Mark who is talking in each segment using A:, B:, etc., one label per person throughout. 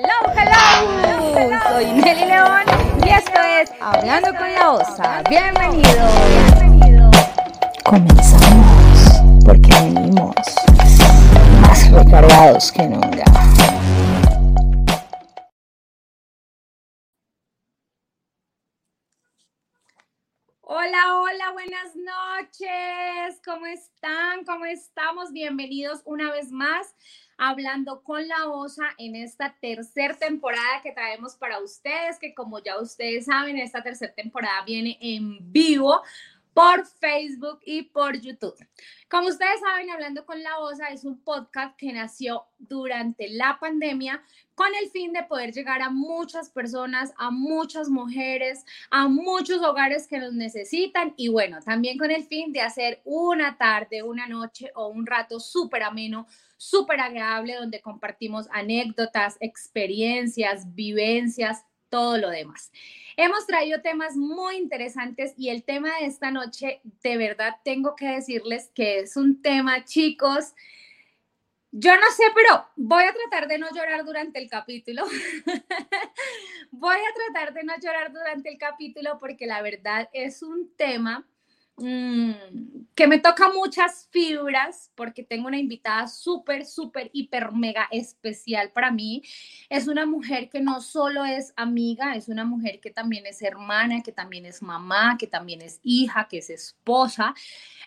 A: Hello, hello, Soy Nelly León y esto es Hablando con la Osa. Bienvenido. Bienvenido.
B: Comenzamos porque venimos más recargados que nunca.
A: Hola, hola, buenas noches. ¿Cómo están? ¿Cómo estamos? Bienvenidos una vez más hablando con la OSA en esta tercera temporada que traemos para ustedes, que como ya ustedes saben, esta tercera temporada viene en vivo por Facebook y por YouTube. Como ustedes saben, Hablando con la OSA es un podcast que nació durante la pandemia con el fin de poder llegar a muchas personas, a muchas mujeres, a muchos hogares que nos necesitan y bueno, también con el fin de hacer una tarde, una noche o un rato súper ameno, súper agradable donde compartimos anécdotas, experiencias, vivencias, todo lo demás. Hemos traído temas muy interesantes y el tema de esta noche, de verdad tengo que decirles que es un tema, chicos, yo no sé, pero voy a tratar de no llorar durante el capítulo. voy a tratar de no llorar durante el capítulo porque la verdad es un tema Mm, que me toca muchas fibras porque tengo una invitada súper, súper, hiper, mega especial para mí. Es una mujer que no solo es amiga, es una mujer que también es hermana, que también es mamá, que también es hija, que es esposa.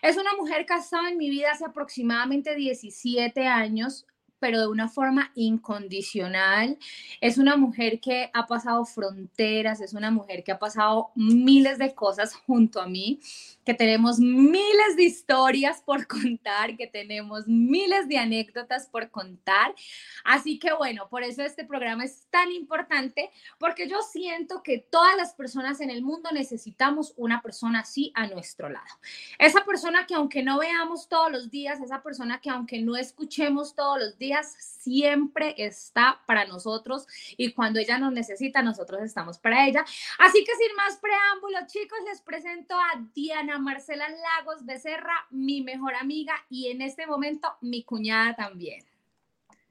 A: Es una mujer estado en mi vida hace aproximadamente 17 años pero de una forma incondicional. Es una mujer que ha pasado fronteras, es una mujer que ha pasado miles de cosas junto a mí, que tenemos miles de historias por contar, que tenemos miles de anécdotas por contar. Así que bueno, por eso este programa es tan importante, porque yo siento que todas las personas en el mundo necesitamos una persona así a nuestro lado. Esa persona que aunque no veamos todos los días, esa persona que aunque no escuchemos todos los días, siempre está para nosotros y cuando ella nos necesita, nosotros estamos para ella. Así que sin más preámbulos, chicos, les presento a Diana Marcela Lagos Becerra, mi mejor amiga y en este momento mi cuñada también.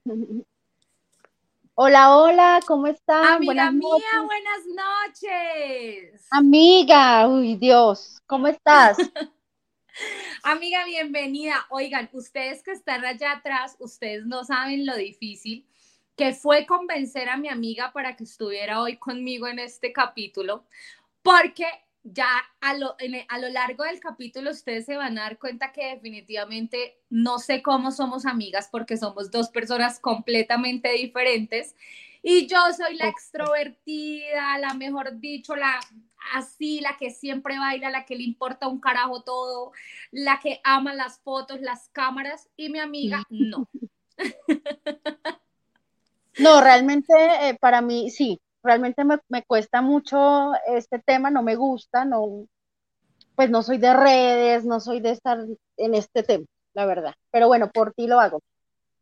B: Hola, hola, ¿cómo están?
A: Amiga mía, buenas noches.
B: Amiga, uy Dios, ¿cómo estás?
A: Amiga, bienvenida. Oigan, ustedes que están allá atrás, ustedes no saben lo difícil que fue convencer a mi amiga para que estuviera hoy conmigo en este capítulo, porque ya a lo, a lo largo del capítulo ustedes se van a dar cuenta que definitivamente no sé cómo somos amigas porque somos dos personas completamente diferentes y yo soy la extrovertida, la mejor dicho, la así, la que siempre baila, la que le importa un carajo todo, la que ama las fotos, las cámaras, y mi amiga no.
B: No, realmente eh, para mí sí, realmente me, me, cuesta mucho este tema, no me gusta, no, pues no soy de redes, no soy de estar en este tema, la verdad. Pero bueno, por ti lo hago.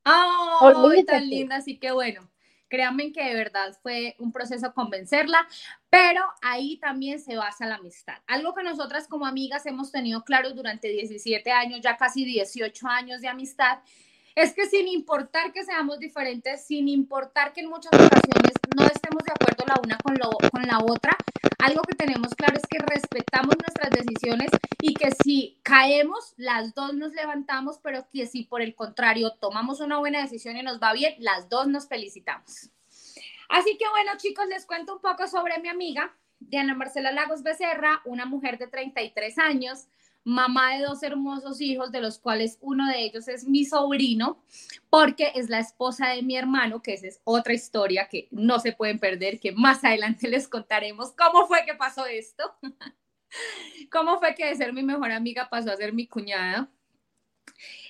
A: ¡Oh, tan linda! Así que bueno. Créanme que de verdad fue un proceso convencerla, pero ahí también se basa la amistad. Algo que nosotras como amigas hemos tenido claro durante 17 años, ya casi 18 años de amistad, es que sin importar que seamos diferentes, sin importar que en muchas ocasiones no estemos de acuerdo la una con, lo, con la otra, algo que tenemos claro es que respetamos nuestras decisiones y que si caemos, las dos nos levantamos, pero que si por el contrario tomamos una buena decisión y nos va bien, las dos nos felicitamos. Así que bueno, chicos, les cuento un poco sobre mi amiga, Diana Marcela Lagos Becerra, una mujer de 33 años, mamá de dos hermosos hijos, de los cuales uno de ellos es mi sobrino, porque es la esposa de mi hermano, que esa es otra historia que no se pueden perder, que más adelante les contaremos cómo fue que pasó esto, cómo fue que de ser mi mejor amiga pasó a ser mi cuñada.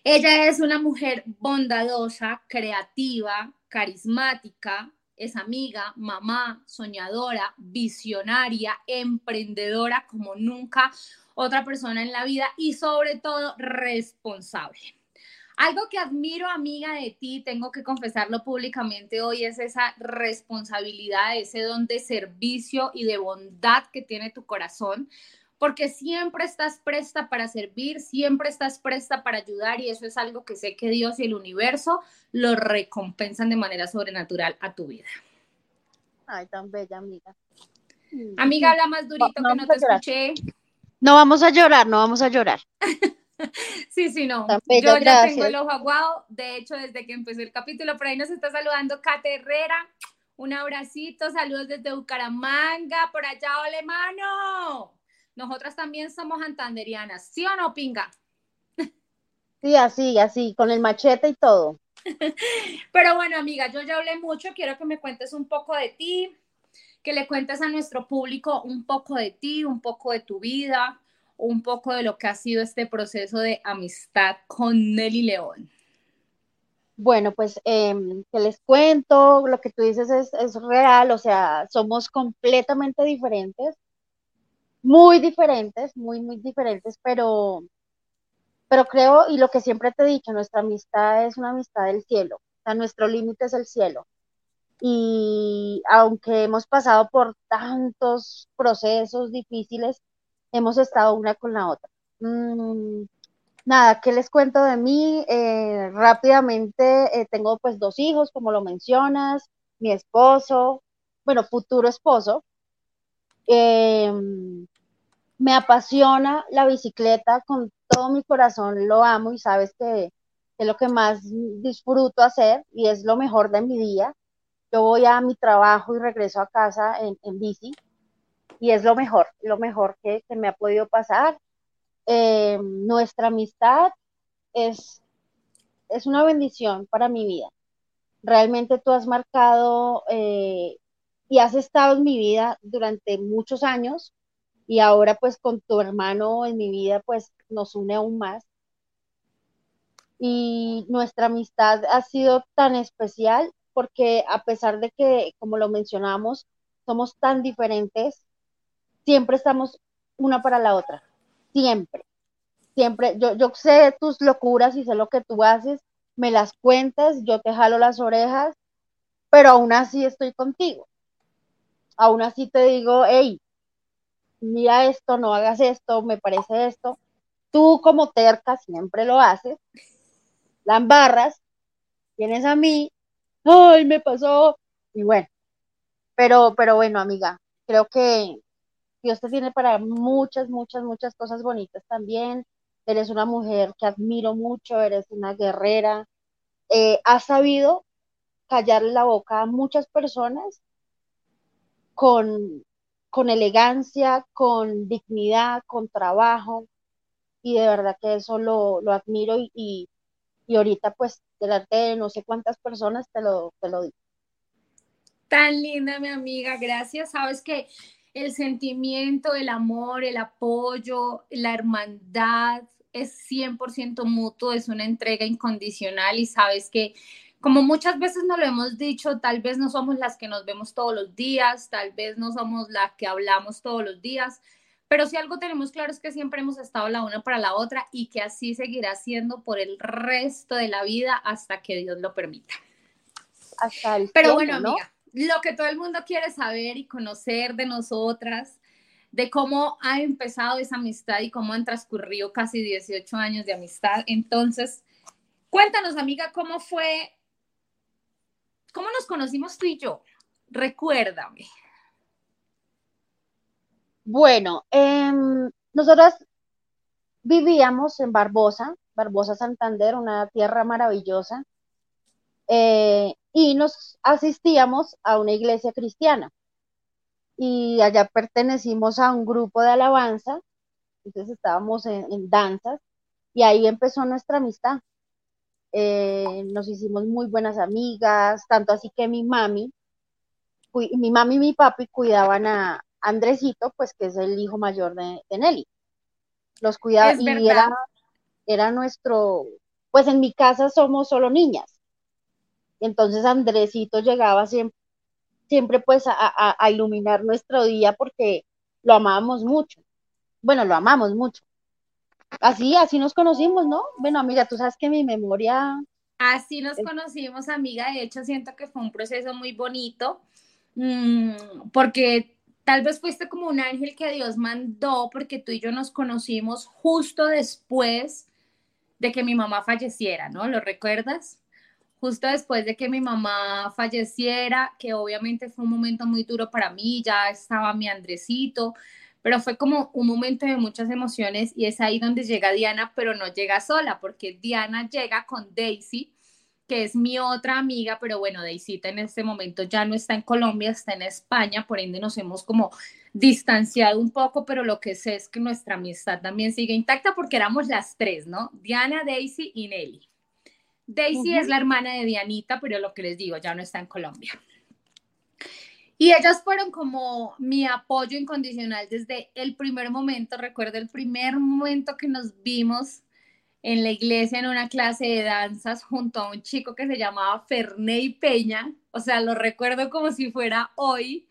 A: Ella es una mujer bondadosa, creativa, carismática, es amiga, mamá, soñadora, visionaria, emprendedora como nunca otra persona en la vida y sobre todo responsable. Algo que admiro, amiga, de ti, tengo que confesarlo públicamente hoy, es esa responsabilidad, ese don de servicio y de bondad que tiene tu corazón, porque siempre estás presta para servir, siempre estás presta para ayudar y eso es algo que sé que Dios y el universo lo recompensan de manera sobrenatural a tu vida.
B: Ay, tan bella, amiga.
A: Amiga, habla más durito que no te escuché.
B: No vamos a llorar, no vamos a llorar.
A: sí, sí, no. Yo ya tengo el ojo aguado. De hecho, desde que empezó el capítulo, por ahí nos está saludando Cate Herrera. Un abracito, saludos desde Bucaramanga, por allá, ole mano. Nosotras también somos antanderianas, ¿sí o no, pinga?
B: Sí, así, así, con el machete y todo.
A: Pero bueno, amiga, yo ya hablé mucho, quiero que me cuentes un poco de ti, le cuentes a nuestro público un poco de ti, un poco de tu vida, un poco de lo que ha sido este proceso de amistad con Nelly León.
B: Bueno, pues em, que les cuento, lo que tú dices es, es real, o sea, somos completamente diferentes, muy diferentes, muy, muy diferentes, pero, pero creo, y lo que siempre te he dicho, nuestra amistad es una amistad del cielo, o sea, nuestro límite es el cielo. Y aunque hemos pasado por tantos procesos difíciles, hemos estado una con la otra. Mm, Nada, ¿qué les cuento de mí? Eh, rápidamente, eh, tengo pues dos hijos, como lo mencionas, mi esposo, bueno, futuro esposo. Em, me apasiona la bicicleta con todo mi corazón, lo amo y sabes que es lo que más disfruto hacer y es lo mejor de mi día. Yo voy a mi trabajo y regreso a casa en, bici y es lo mejor, lo mejor que, me ha podido pasar eh, nuestra amistad es, es una bendición para mi vida. Realmente tú has marcado eh, y has estado en mi vida durante muchos años y ahora pues con tu hermano en mi vida pues nos une aún más. Y nuestra amistad ha sido tan especial porque a pesar de que, como lo mencionamos, somos tan diferentes, siempre estamos una para la otra siempre, siempre, yo, yo sé tus locuras y sé lo que tú haces, me las cuentas, yo te jalo las orejas, pero aún así estoy contigo. Aún así te digo, hey, mira esto, no hagas esto, me parece esto. Tú como terca siempre lo haces, la embarras, tienes a mí, ay, me pasó, y bueno, pero, pero bueno, amiga, creo que Dios te tiene para muchas, muchas, muchas cosas bonitas también. Eres una mujer que admiro mucho, eres una guerrera. Eh, has sabido callar la boca a muchas personas con, con elegancia, con dignidad, con trabajo. Y de verdad que eso lo, lo admiro y, y, y, ahorita pues de no sé cuántas personas te lo, te lo digo.
A: Tan linda mi amiga, gracias. Sabes que el sentimiento, el amor, el apoyo, la hermandad es 100% mutuo, es una entrega incondicional y sabes que como muchas veces nos lo hemos dicho, tal vez no somos las que nos vemos todos los días, tal vez no somos las que hablamos todos los días, pero si algo tenemos claro es que siempre hemos estado la una para la otra y que así seguirá siendo por el resto de la vida hasta que Dios lo permita.
B: Hasta el
A: Pero bueno, amiga, lo que todo el mundo quiere saber y conocer de nosotras, de cómo ha empezado esa amistad y cómo han transcurrido casi 18 años de amistad. Entonces, cuéntanos, amiga, cómo fue, cómo nos conocimos tú y yo. Recuérdame.
B: Bueno, em, nosotras vivíamos en Barbosa, Barbosa Santander, una tierra maravillosa. Eh, y nos asistíamos a una iglesia cristiana. Y allá pertenecimos a un grupo de alabanza, entonces estábamos en, danzas y ahí empezó nuestra amistad. Eh, nos hicimos muy buenas amigas, tanto así que mi mami, mi mami y mi papi cuidaban a Andresito, pues que es el hijo mayor de, Nelly. Los cuidaba y era, era nuestro, pues en mi casa somos solo niñas entonces Andresito llegaba siempre, siempre pues a, iluminar nuestro día porque lo amábamos mucho. Bueno, lo amamos mucho. Así, así nos conocimos, ¿no? Bueno, amiga, tú sabes que mi memoria...
A: Así nos conocimos, amiga. De hecho, siento que fue un proceso muy bonito, mm, porque tal vez fuiste como un ángel que Dios mandó, porque tú y yo nos conocimos justo después de que mi mamá falleciera, ¿no? ¿Lo recuerdas? justo después de que mi mamá falleciera, que obviamente fue un momento muy duro para mí, ya estaba mi Andresito, pero fue como un momento de muchas emociones y es ahí donde llega Diana, pero no llega sola, porque Diana llega con Daisy, que es mi otra amiga, pero bueno, Daisy en este momento ya no está en Colombia, está en España, por ende nos hemos como distanciado un poco, pero lo que sé es que nuestra amistad también sigue intacta porque éramos las tres, ¿no? Diana, Daisy y Nelly. Daisy es la hermana de Dianita, pero lo que les digo, ya no está en Colombia. Y ellas fueron como mi apoyo incondicional desde el primer momento. Recuerdo el primer momento que nos vimos en la iglesia en una clase de danzas junto a un chico que se llamaba Ferney Peña. O sea, lo recuerdo como si fuera hoy,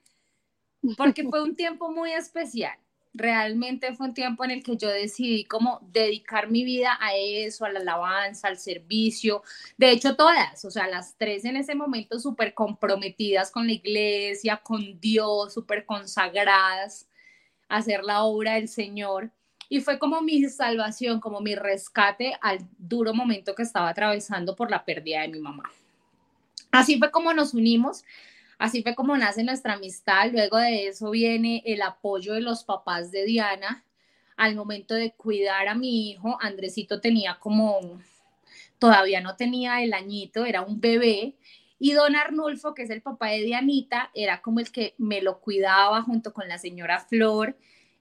A: porque fue un tiempo muy especial realmente fue un tiempo en el que yo decidí como dedicar mi vida a eso, a la alabanza, al servicio. De hecho, todas, o sea, las tres en ese momento súper comprometidas con la iglesia, con Dios, súper consagradas a hacer la obra del Señor. Y fue como mi salvación, como mi rescate al duro momento que estaba atravesando por la pérdida de mi mamá. Así fue como nos unimos Así fue como nace nuestra amistad. Luego de eso viene el apoyo de los papás de Diana al momento de cuidar a mi hijo. Andresito tenía como, todavía no tenía el añito, era un bebé. Y don Arnulfo, que es el papá de Dianita, era como el que me lo cuidaba junto con la señora Flor.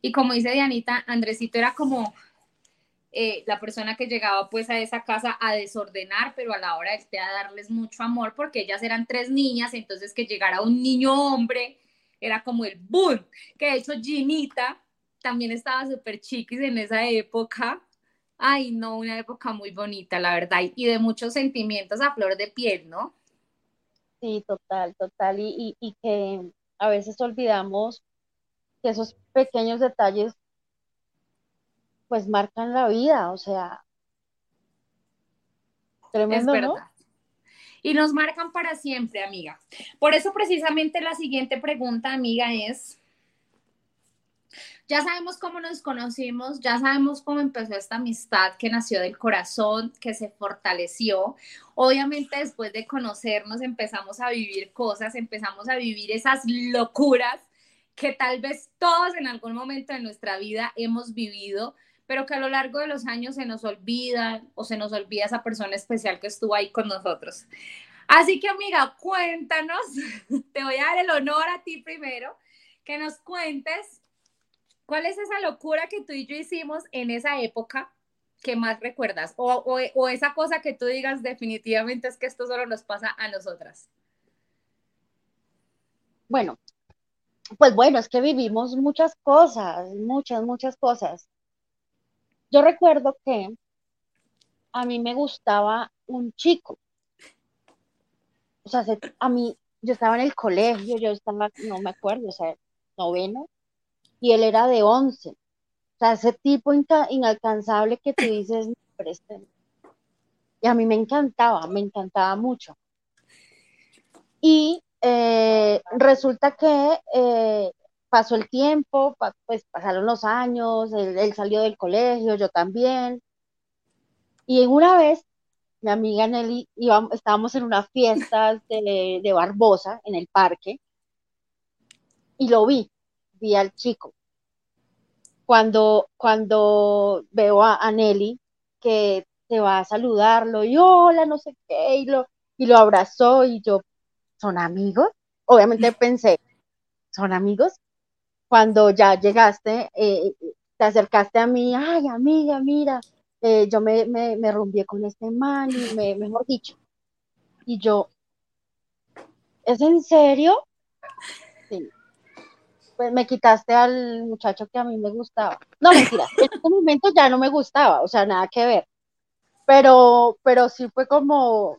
A: Y como dice Dianita, Andresito era como eh, la persona que llegaba pues a esa casa a desordenar, pero a la hora de darles mucho amor, porque ellas eran tres niñas, entonces que llegara un niño hombre era como el boom, que de hecho Ginita también estaba súper chiquis en esa época. Ay, no, una época muy bonita, la verdad, y de muchos sentimientos a flor de piel, ¿no?
B: Sí, total, total, y que a veces olvidamos que esos pequeños detalles pues marcan la vida, o sea, tremendo, ¿no?
A: Y nos marcan para siempre, amiga. Por eso precisamente la siguiente pregunta, amiga, es, ya sabemos cómo nos conocimos, ya sabemos cómo empezó esta amistad que nació del corazón, que se fortaleció. Obviamente después de conocernos empezamos a vivir cosas, empezamos a vivir esas locuras que tal vez todos en algún momento de nuestra vida hemos vivido, pero que a lo largo de los años se nos olvida o se nos olvida esa persona especial que estuvo ahí con nosotros. Así que amiga, cuéntanos, te voy a dar el honor a ti primero, que nos cuentes cuál es esa locura que tú y yo hicimos en esa época que más recuerdas o, o esa cosa que tú digas definitivamente es que esto solo nos pasa a nosotras.
B: Bueno, pues bueno, es que vivimos muchas cosas, muchas, muchas cosas. Yo recuerdo que a mí me gustaba un chico. O sea, a mí, yo estaba en el colegio, yo estaba, no me acuerdo, o sea, noveno, y él era de once. O sea, ese tipo inalcanzable que tú dices, este, y a mí me encantaba, me encantaba mucho. Y eh, resulta que eh, pasó el tiempo, pues pasaron los años, él, salió del colegio, yo también. Y una vez, mi amiga Nelly, íbamos, estábamos en una fiesta de, Barbosa, en el parque, y lo vi, vi al chico. Cuando, cuando veo a, Nelly, que se va a saludarlo, y hola, no sé qué, y lo, y lo abrazó, y yo, ¿son amigos? Obviamente pensé, ¿son amigos? cuando ya llegaste, eh, te acercaste a mí, ay, amiga, mira, eh, yo me, me, me con este man y me, mejor dicho. Y yo, ¿es en serio? Sí. Pues me quitaste al muchacho que a mí me gustaba. No, mentira, en ese momento ya no me gustaba, o sea, nada que ver. Pero, pero sí fue como,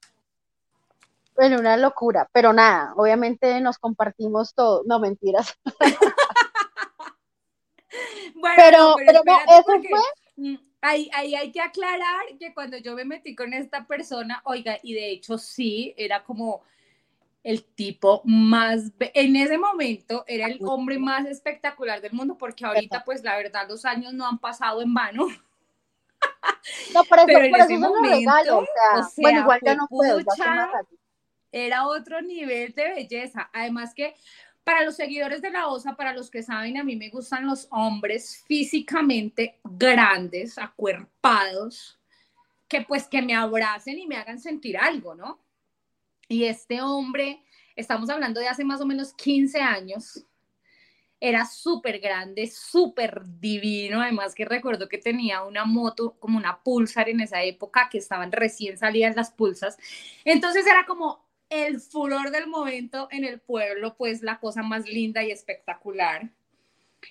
B: bueno, una locura, pero nada, obviamente nos compartimos todo, no mentiras.
A: pero, pero, eso fue. Mm, ahí, ahí hay que aclarar que cuando yo me metí con esta persona, oiga, y de hecho sí, era como el tipo más, en ese momento era el hombre más espectacular del mundo, porque ahorita pues la verdad los años no han pasado en vano.
B: No, por eso, pero por eso momento, regalo, o sea, bueno, igual ya no puedo,
A: era otro nivel de belleza. Además que para los seguidores de la OSA, para los que saben, a mí me gustan los hombres físicamente grandes, acuerpados, que pues que me abracen y me hagan sentir algo, ¿no? Y este hombre, estamos hablando de hace más o menos 15 años, era súper grande, súper divino, además que recuerdo que tenía una moto como una Pulsar en esa época, que estaban recién salidas las Pulsas, entonces era como el furor del momento en el pueblo, pues la cosa más linda y espectacular.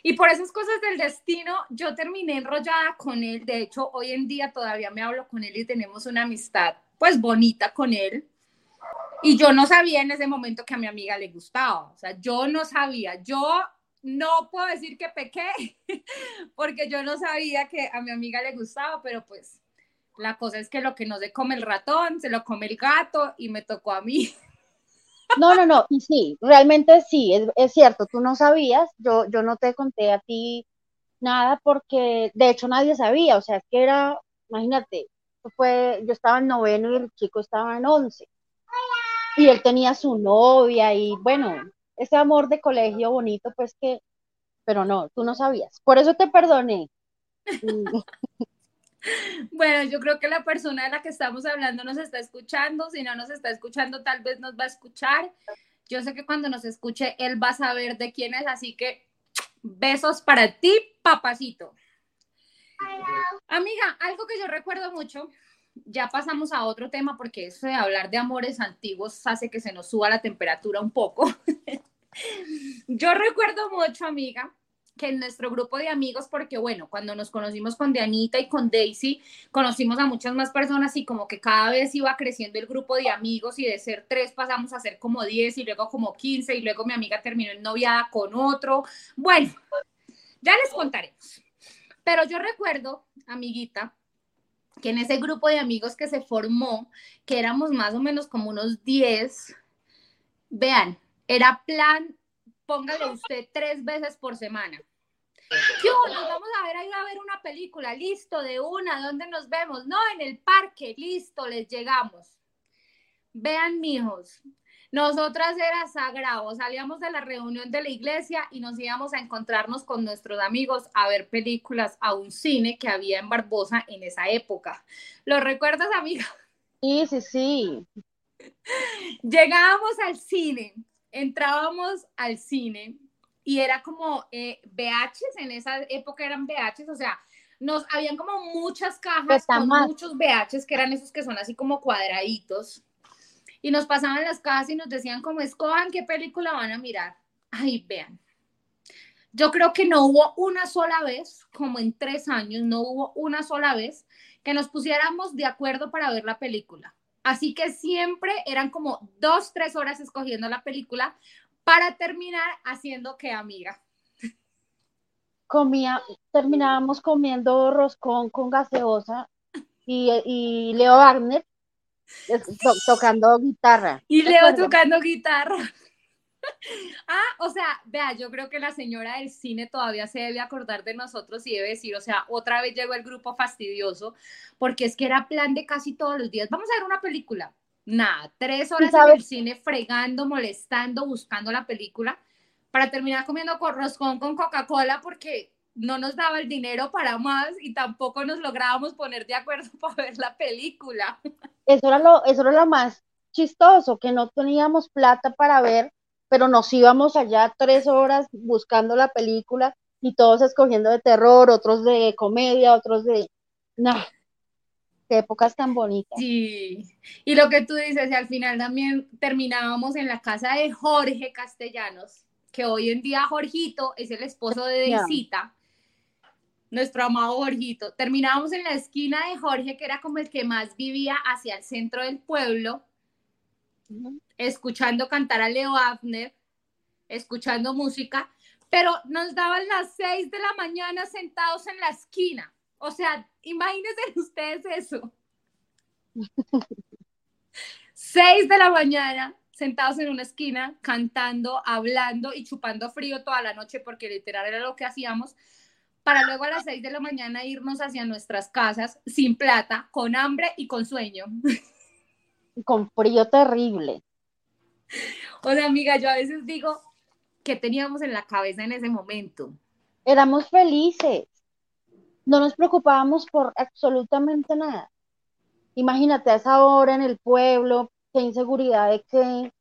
A: Y por esas cosas del destino, yo terminé enrollada con él. De hecho, hoy en día todavía me hablo con él y tenemos una amistad, pues bonita con él. Y yo no sabía en ese momento que a mi amiga le gustaba. O sea, yo no sabía. Yo no puedo decir que pequé, porque yo no sabía que a mi amiga le gustaba, pero pues la cosa es que lo que no se come el ratón, se lo come el gato y me tocó a mí.
B: No, no, no, sí, realmente sí, es, cierto, tú no sabías, yo, yo no te conté a ti nada porque de hecho nadie sabía, o sea, que era, imagínate, fue, yo estaba en noveno y el chico estaba en once. Y él tenía su novia y bueno, ese amor de colegio bonito, pues que, pero no, tú no sabías. Por eso te perdoné.
A: Bueno, yo creo que la persona de la que estamos hablando nos está escuchando. Si no nos está escuchando, tal vez nos va a escuchar. Yo sé que cuando nos escuche, él va a saber de quién es. Así que besos para ti, papacito. Amiga, algo que yo recuerdo mucho, ya pasamos a otro tema porque eso de hablar de amores antiguos hace que se nos suba la temperatura un poco. yo recuerdo mucho, amiga, que en nuestro grupo de amigos, porque bueno, cuando nos conocimos con Dianita y con Daisy, conocimos a muchas más personas y como que cada vez iba creciendo el grupo de amigos y de ser tres pasamos a ser como diez y luego como quince y luego mi amiga terminó en noviada con otro. Bueno, ya les contaremos. Pero yo recuerdo, amiguita, que en ese grupo de amigos que se formó, que éramos más o menos como unos diez, vean, era plan póngale usted tres veces por semana. ¿Qué Nos vamos a ver ahí a ver una película, listo, de una, ¿dónde nos vemos? No, en el parque, listo, les llegamos. Vean, mijos, nosotras era sagrado, salíamos de la reunión de la iglesia y nos íbamos a encontrarnos con nuestros amigos a ver películas a un cine que había en Barbosa en esa época. ¿Lo recuerdas, amiga?
B: Sí, sí, sí.
A: Llegábamos al cine, entrábamos al cine y era como eh, VHs, en esa época eran VHs, o sea, nos habían como muchas cajas con muchos VHs que eran esos que son así como cuadraditos y nos pasaban las cajas y nos decían como escojan qué película van a mirar. Ay, vean. Yo creo que no hubo una sola vez, como en tres años, no hubo una sola vez que nos pusiéramos de acuerdo para ver la película. Así que siempre eran como dos, tres horas escogiendo la película para terminar haciendo que amiga.
B: Comía, terminábamos comiendo roscón con gaseosa y, Leo Wagner tocando guitarra.
A: Y Leo tocando guitarra. Ah, o sea, vea, yo creo que la señora del cine todavía se debe acordar de nosotros y debe decir, o sea, otra vez llegó el grupo fastidioso, porque es que era plan de casi todos los días. Vamos a ver una película. Nada, tres horas en el cine fregando, molestando, buscando la película, para terminar comiendo roscón con Coca-Cola porque no nos daba el dinero para más y tampoco nos lográbamos poner de acuerdo para ver la película.
B: Eso era lo, eso era lo más chistoso, que no teníamos plata para ver pero nos íbamos allá tres horas buscando la película y todos escogiendo de terror, otros de comedia, otros de... No, qué épocas tan bonitas.
A: Sí, y lo que tú dices, y al final también terminábamos en la casa de Jorge Castellanos, que hoy en día Jorgito es el esposo de Deisita, nuestro amado Jorgito. Terminábamos en la esquina de Jorge, que era como el que más vivía hacia el centro del pueblo, escuchando cantar a Leo Abner, escuchando música, pero nos daban las seis de la mañana sentados en la esquina. O sea, imagínense ustedes eso. Seis de la mañana sentados en una esquina, cantando, hablando y chupando frío toda la noche, porque literal era lo que hacíamos, para luego a las 6 de la mañana irnos hacia nuestras casas sin plata, con hambre y con sueño.
B: Con frío terrible.
A: O sea, amiga, yo a veces digo, ¿qué teníamos en la cabeza en ese momento?
B: Éramos felices. No nos preocupábamos por absolutamente nada. Imagínate a esa hora en el pueblo, qué inseguridad de que,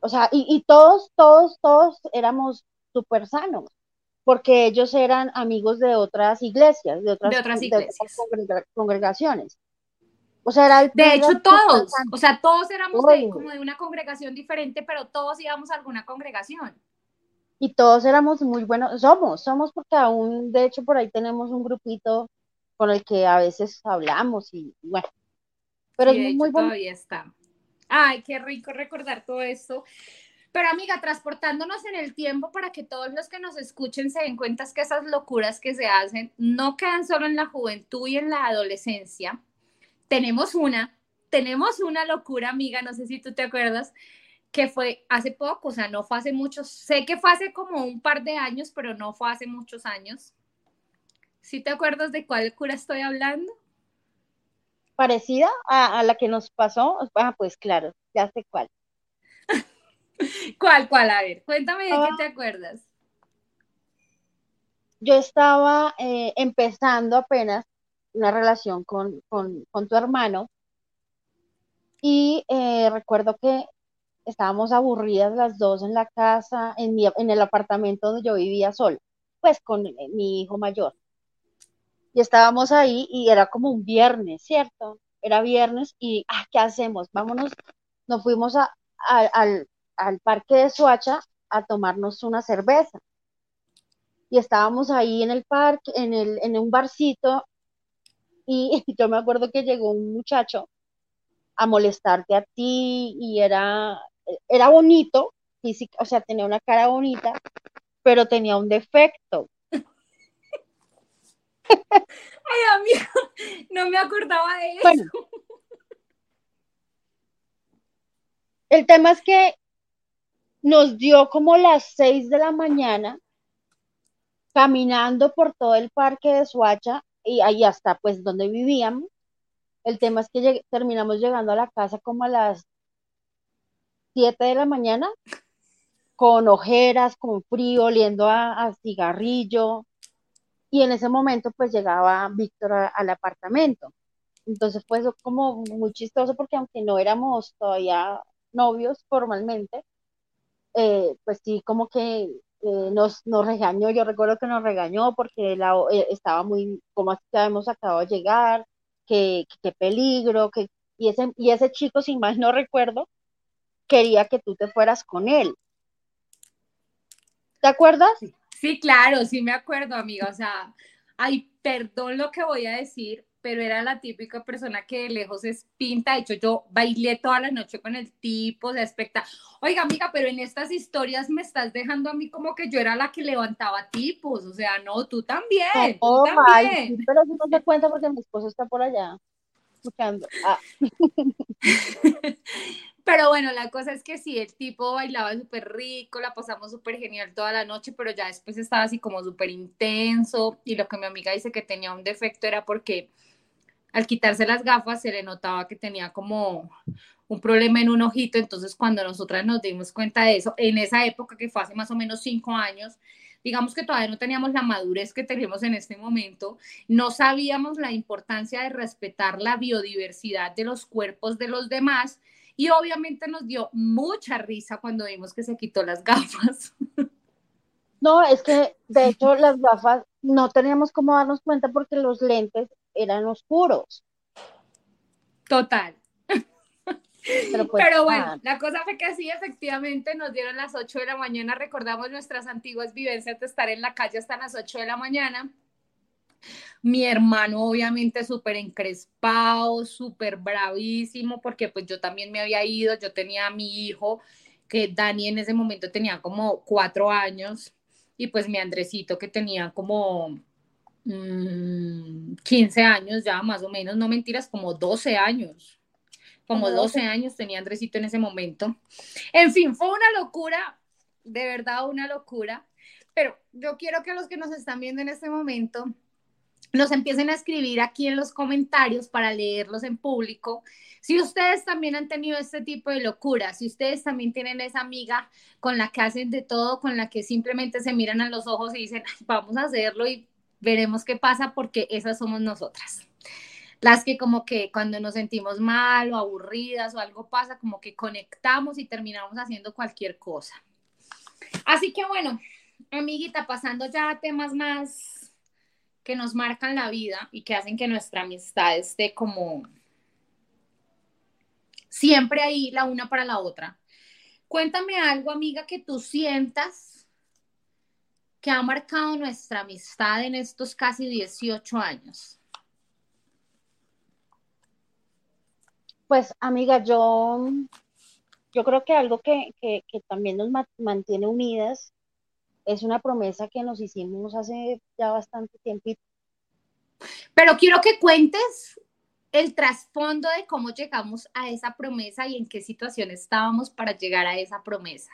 B: o sea, y, todos, todos, todos éramos súper sanos, porque ellos eran amigos de otras iglesias, de otras,
A: de otras, iglesias.
B: congregaciones. O sea, era
A: de hecho, todos, o sea, todos éramos de, como de una congregación diferente, pero todos íbamos a alguna congregación.
B: Y todos éramos muy buenos, somos, somos porque aún, de hecho, por ahí tenemos un grupito con el que a veces hablamos y bueno, pero es muy bueno.
A: Todavía está. Ay, qué rico recordar todo esto. Pero amiga, transportándonos en el tiempo para que todos los que nos escuchen se den cuenta que esas locuras que se hacen no quedan solo en la juventud y en la adolescencia, tenemos una, tenemos una locura, amiga, no sé si tú te acuerdas, que fue hace poco, o sea, no fue hace muchos, sé que fue hace como un par de años, pero no fue hace muchos años. ¿Sí te acuerdas de cuál locura estoy hablando?
B: Parecida a, la que nos pasó, ah, pues claro, ya sé cuál.
A: ¿Cuál, cuál? A ver, cuéntame de qué ah. te acuerdas.
B: Yo estaba eh, empezando apenas una relación con, tu hermano. Y eh, recuerdo que estábamos aburridas las dos en la casa, en, en el apartamento donde yo vivía sola, pues con eh, mi hijo mayor. Y estábamos ahí y era como un viernes, ¿cierto? Era viernes y, ah, ¿qué hacemos? Vámonos, nos fuimos a, al, al parque de Suacha a tomarnos una cerveza. Y estábamos ahí en el parque, en, el, en un barcito, y yo me acuerdo que llegó un muchacho a molestarte a ti y era, era bonito, física, o sea, tenía una cara bonita, pero tenía un defecto.
A: Ay, amigo, no me acordaba de eso.
B: el tema es que nos dio como las seis de la mañana caminando por todo el parque de Suacha y ahí hasta pues donde vivíamos. El tema es que terminamos llegando a la casa como a las 7 de la mañana, con ojeras, con frío, oliendo a, cigarrillo. Y en ese momento pues llegaba Víctor al apartamento. Entonces fue como muy chistoso porque aunque no éramos todavía novios formalmente, eh, pues sí, como que eh, nos, nos regañó, yo recuerdo que nos regañó porque eh, estaba muy, como habíamos acabado de llegar, que, que, peligro, que, y ese, y ese chico, sin más no recuerdo, quería que tú te fueras con él. ¿Te acuerdas?
A: Sí, claro, sí me acuerdo, amiga. O sea, ay, perdón lo que voy a decir, pero era la típica persona que de lejos es pinta. De hecho, yo bailé toda la noche con el tipo, o sea, espectacular. Oiga, amiga, pero en estas historias me estás dejando a mí como que yo era la que levantaba tipos. O sea, no, tú también. tú también.
B: pero si no te cuenta porque mi esposo está por allá escuchando. Ah.
A: Pero bueno, la cosa es que sí, el tipo bailaba súper rico, la pasamos súper genial toda la noche, pero ya después estaba así como súper intenso. Y lo que mi amiga dice que tenía un defecto era porque al quitarse las gafas se le notaba que tenía como un problema en un ojito, entonces cuando nosotras nos dimos cuenta de eso, en esa época que fue hace más o menos cinco años, digamos que todavía no teníamos la madurez que tenemos en este momento, no sabíamos la importancia de respetar la biodiversidad de los cuerpos de los demás y obviamente nos dio mucha risa cuando vimos que se quitó las gafas.
B: No, es que de hecho las gafas no teníamos cómo darnos cuenta porque los lentes eran oscuros.
A: Total. Pero, pues, bueno, ah. la cosa fue que así efectivamente nos dieron las 8 de la mañana, recordamos nuestras antiguas vivencias de estar en la calle hasta las 8 de la mañana. Mi hermano obviamente súper encrespado, súper bravísimo, porque pues yo también me había ido, yo tenía a mi hijo, que Dani en ese momento tenía como cuatro años, y pues mi Andresito que tenía como 15 mm, años ya, más o menos, no mentiras, como 12 años. Como 12 años tenía Andresito en ese momento. En fin, fue una locura, de verdad una locura. pero yo quiero que los que nos están viendo en este momento nos empiecen a escribir aquí en los comentarios para leerlos en público. Si ustedes también han tenido este tipo de locura, si ustedes también tienen esa amiga con la que hacen de todo, con la que simplemente se miran a los ojos y dicen, vamos a hacerlo y veremos qué pasa porque esas somos nosotras. Las que como que cuando nos sentimos mal o aburridas o algo pasa, como que conectamos y terminamos haciendo cualquier cosa. Así que bueno, amiguita, pasando ya a temas más que nos marcan la vida y que hacen que nuestra amistad esté como siempre ahí la una para la otra. Cuéntame algo, amiga, que tú sientas que ha marcado nuestra amistad en estos casi 18 años.
B: Pues, amiga, yo, yo creo que algo que, que, que también nos mantiene unidas es una promesa que nos hicimos hace ya bastante tiempo.
A: Pero quiero que cuentes el trasfondo de cómo llegamos a esa promesa y en qué situación estábamos para llegar a esa promesa.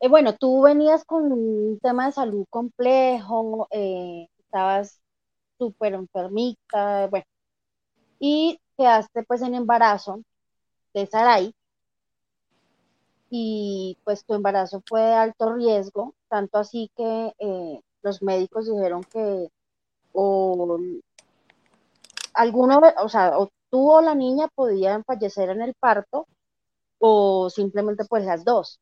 B: Eh, bueno, tú venías con un tema de salud complejo, eh, estabas súper enfermita, bueno, y quedaste pues en embarazo de Sarai, y pues tu embarazo fue de alto riesgo, tanto así que eh, los médicos dijeron que o alguno, o sea, o tú o la niña podían fallecer en el parto o simplemente pues las dos.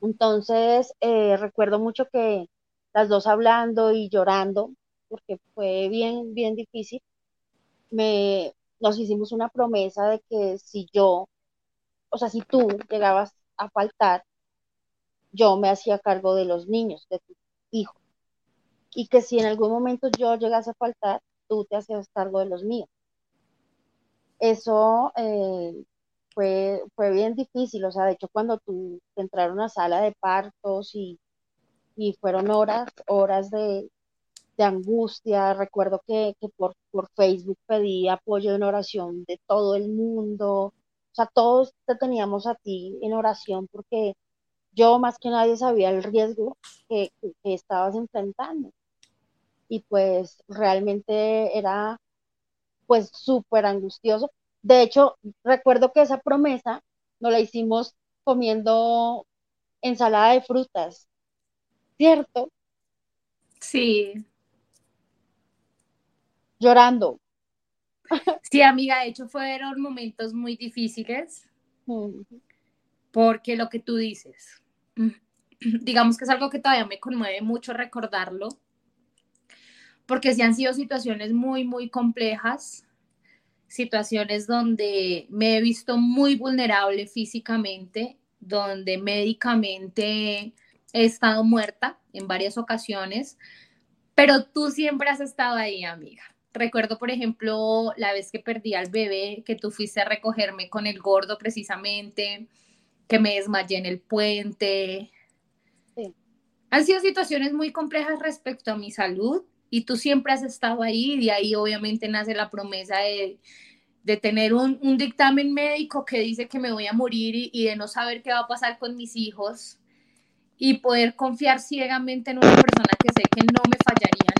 B: Entonces, eh, recuerdo mucho que las dos hablando y llorando, porque fue bien, bien difícil, me, nos hicimos una promesa de que si yo, o sea, si tú llegabas a faltar, yo me hacía cargo de los niños, de tu hijo. Y que si en algún momento yo llegase a faltar, tú te hacías cargo de los míos. Eso eh, fue, fue bien difícil, o sea, de hecho cuando tú entraron a sala de partos y, y fueron horas, horas de, de angustia, recuerdo que, que por, por, Facebook pedí apoyo en oración de todo el mundo, o sea, todos te teníamos a ti en oración porque yo más que nadie sabía el riesgo que, estabas enfrentando. Y pues realmente era pues súper angustioso. De hecho, recuerdo que esa promesa nos la hicimos comiendo ensalada de frutas, ¿cierto?
A: Sí.
B: Llorando.
A: Sí, amiga, de hecho fueron momentos muy difíciles porque lo que tú dices, digamos que es algo que todavía me conmueve mucho recordarlo, porque sí han sido situaciones muy, muy complejas, situaciones donde me he visto muy vulnerable físicamente, donde médicamente he estado muerta en varias ocasiones, pero tú siempre has estado ahí, amiga. Recuerdo, por ejemplo, la vez que perdí al bebé, que tú fuiste a recogerme con el gordo precisamente, que me desmayé en el puente. Han sido situaciones muy complejas respecto a mi salud y tú siempre has estado ahí y de ahí obviamente nace la promesa de, tener un, dictamen médico que dice que me voy a morir y, y de no saber qué va a pasar con mis hijos y poder confiar ciegamente en una persona que sé que no me fallaría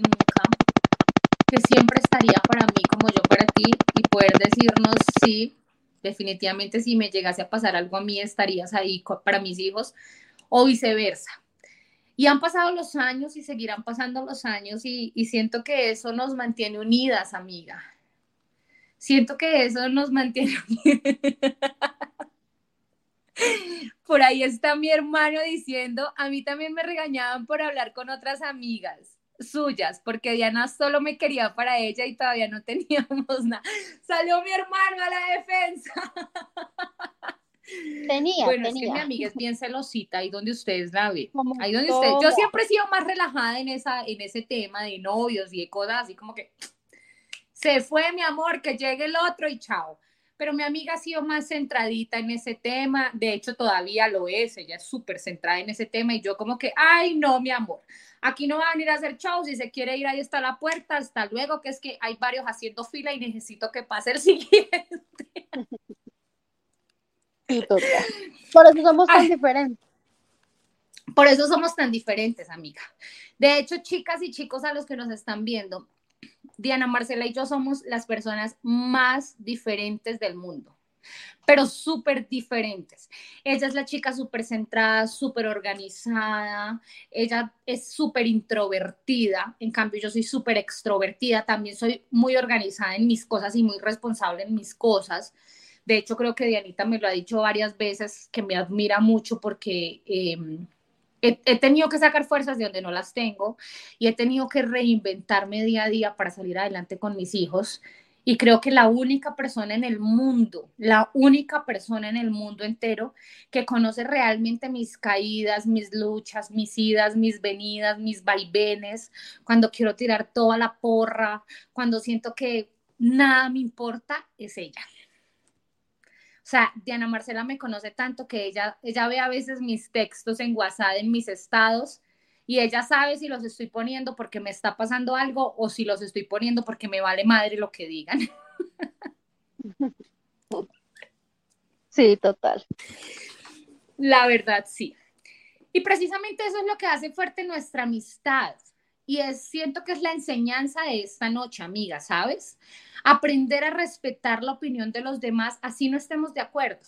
A: que siempre estaría para mí como yo para ti y poder decirnos sí, definitivamente si me llegase a pasar algo a mí estarías ahí para mis hijos o viceversa. Y han pasado los años y seguirán pasando los años y, y siento que eso nos mantiene unidas, amiga. Siento que eso nos mantiene unidas. Por ahí está mi hermano diciendo, a mí también me regañaban por hablar con otras amigas suyas, porque Diana solo me quería para ella y todavía no teníamos nada. Salió mi hermano a la defensa.
B: Tenía,
A: bueno,
B: es
A: que mi amiga es bien celosita, ahí donde ustedes la ven. Ahí donde ustedes, yo siempre he sido más relajada en, esa, en ese tema de novios y de cosas así como que se fue mi amor, que llegue el otro y chao pero mi amiga ha sido más centradita en ese tema, de hecho todavía lo es, ella es súper centrada en ese tema y yo como que, ay no, mi amor, aquí no van a ir a hacer shows, si se quiere ir ahí está la puerta, hasta luego, que es que hay varios haciendo fila y necesito que pase el siguiente.
B: Por eso somos tan diferentes.
A: Por eso somos tan diferentes, amiga. De hecho, chicas y chicos a los que nos están viendo, Diana Marcela y yo somos las personas más diferentes del mundo pero súper diferentes. Ella es la chica súper centrada, súper organizada, ella es súper introvertida, en cambio yo soy súper extrovertida, también soy muy organizada en mis cosas y muy responsable en mis cosas. De hecho, creo que Dianita me lo ha dicho varias veces, que me admira mucho porque... Em, he, he, tenido que sacar fuerzas de donde no las tengo y he tenido que reinventarme día a día para salir adelante con mis hijos. Y creo que la única persona en el mundo, la única persona en el mundo entero que conoce realmente mis caídas, mis luchas, mis idas, mis venidas, mis vaivenes, cuando quiero tirar toda la porra, cuando siento que nada me importa, es ella. O sea, Diana Marcela me conoce tanto que ella, ella ve a veces mis textos en WhatsApp, en mis estados, y ella sabe si los estoy poniendo porque me está pasando algo o si los estoy poniendo porque me vale madre lo que digan.
B: Sí, total.
A: La verdad, sí. Y precisamente eso es lo que hace fuerte nuestra amistad. Y es, siento que es la enseñanza de esta noche, amiga, ¿sabes? Aprender a respetar la opinión de los demás, así no estemos de acuerdo.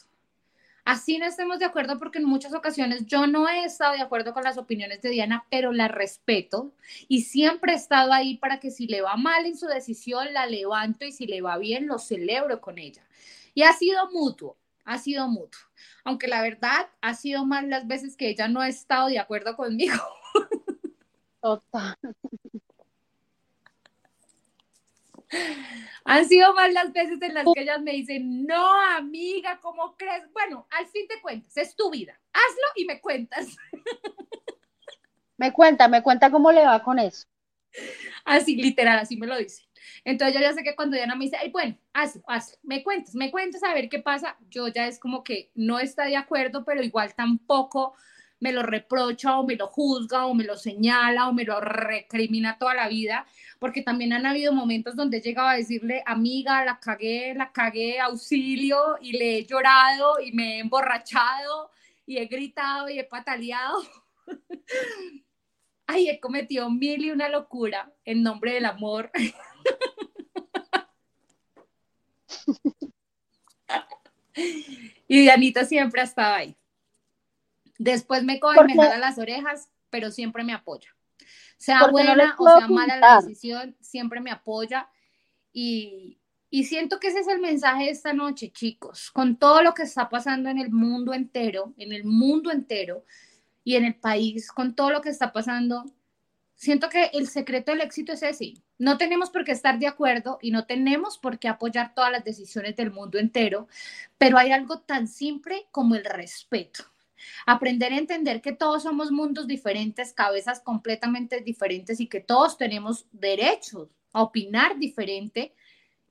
A: Así no estemos de acuerdo porque en muchas ocasiones yo no he estado de acuerdo con las opiniones de Diana, pero la respeto y siempre he estado ahí para que si le va mal en su decisión, la levanto y si le va bien, lo celebro con ella. Y ha sido mutuo, ha sido mutuo. Aunque la verdad ha sido más las veces que ella no ha estado de acuerdo conmigo.
B: Total.
A: Han sido más las veces en las que ellas me dicen, no, amiga, ¿cómo crees? Bueno, al fin te cuentas, es tu vida. Hazlo y me cuentas.
B: Me cuenta, me cuenta cómo le va con eso.
A: Así, literal, así me lo dice. Entonces yo ya sé que cuando Diana me dice, ay, bueno, hazlo, hazlo, me cuentas, me cuentas a ver qué pasa, yo ya es como que no está de acuerdo, pero igual tampoco me lo reprocha o me lo juzga o me lo señala o me lo recrimina toda la vida, porque también han habido momentos donde he llegado a decirle, amiga, la cagué, la cagué, auxilio, y le he llorado y me he emborrachado y he gritado y he pataleado. Ay, he cometido mil y una locura en nombre del amor. y Dianita siempre ha estado ahí. Después me coge, me jala las orejas, pero siempre me apoya. Sea buena o sea mala la decisión, siempre me apoya. Y, y siento que ese es el mensaje de esta noche, chicos. Con todo lo que está pasando en el mundo entero, en el mundo entero y en el país, con todo lo que está pasando, siento que el secreto del éxito es ese. No tenemos por qué estar de acuerdo y no tenemos por qué apoyar todas las decisiones del mundo entero, pero hay algo tan simple como el respeto. Aprender a entender que todos somos mundos diferentes, cabezas completamente diferentes y que todos tenemos derechos a opinar diferente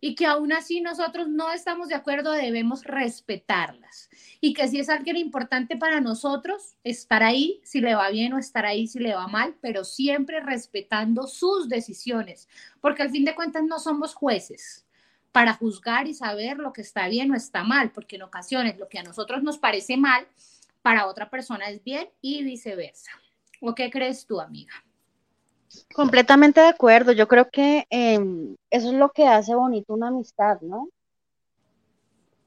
A: y que aún así nosotros no estamos de acuerdo, debemos respetarlas. Y que si es alguien importante para nosotros, estar ahí si le va bien o estar ahí si le va mal, pero siempre respetando sus decisiones, porque al fin de cuentas no somos jueces para juzgar y saber lo que está bien o está mal, porque en ocasiones lo que a nosotros nos parece mal para otra persona es bien y viceversa. ¿O qué crees tú, amiga?
B: Completamente de acuerdo. Yo creo que em, eso es lo que hace bonito una amistad, ¿no?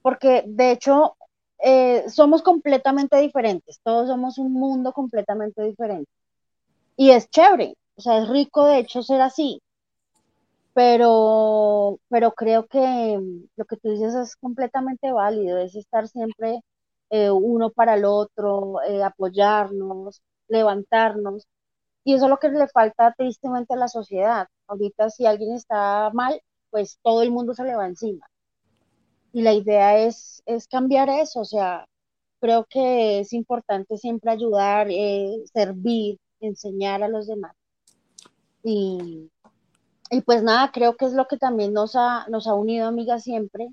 B: Porque de hecho eh, somos completamente diferentes, todos somos un mundo completamente diferente. Y es chévere, o sea, es rico de hecho ser así. Pero, pero creo que em, lo que tú dices es completamente válido, es estar siempre eh, uno para el otro, eh, apoyarnos, levantarnos. Y eso es lo que le falta tristemente a la sociedad. Ahorita si alguien está mal, pues todo el mundo se le va encima. Y la idea es, es cambiar eso, o sea, creo que es importante siempre ayudar, eh, servir, enseñar a los demás. Y, y, pues nada, creo que es lo que también nos ha, nos ha unido, amiga, siempre,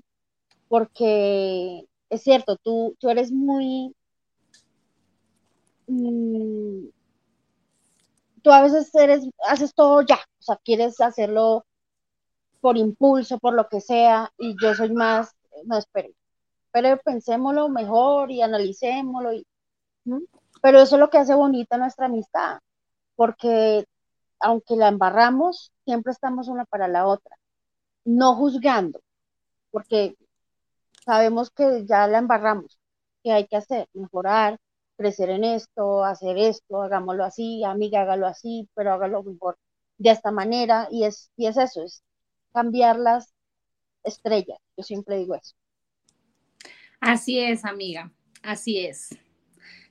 B: porque es cierto, tú, tú eres muy... Mm, tú a veces eres, haces todo ya, o sea, quieres hacerlo por impulso, por lo que sea, y yo soy más, no espere, pero pensémoslo mejor y analicémoslo. Y, Pero eso es lo que hace bonita nuestra amistad, porque aunque la embarramos, siempre estamos una para la otra, no juzgando, porque sabemos que ya la embarramos, que hay que hacer, mejorar, crecer en esto, hacer esto, hagámoslo así, amiga, hágalo así, pero hágalo mejor de esta manera, y es, y es eso, es cambiar las estrellas, yo siempre digo eso.
A: Así es, amiga, así es.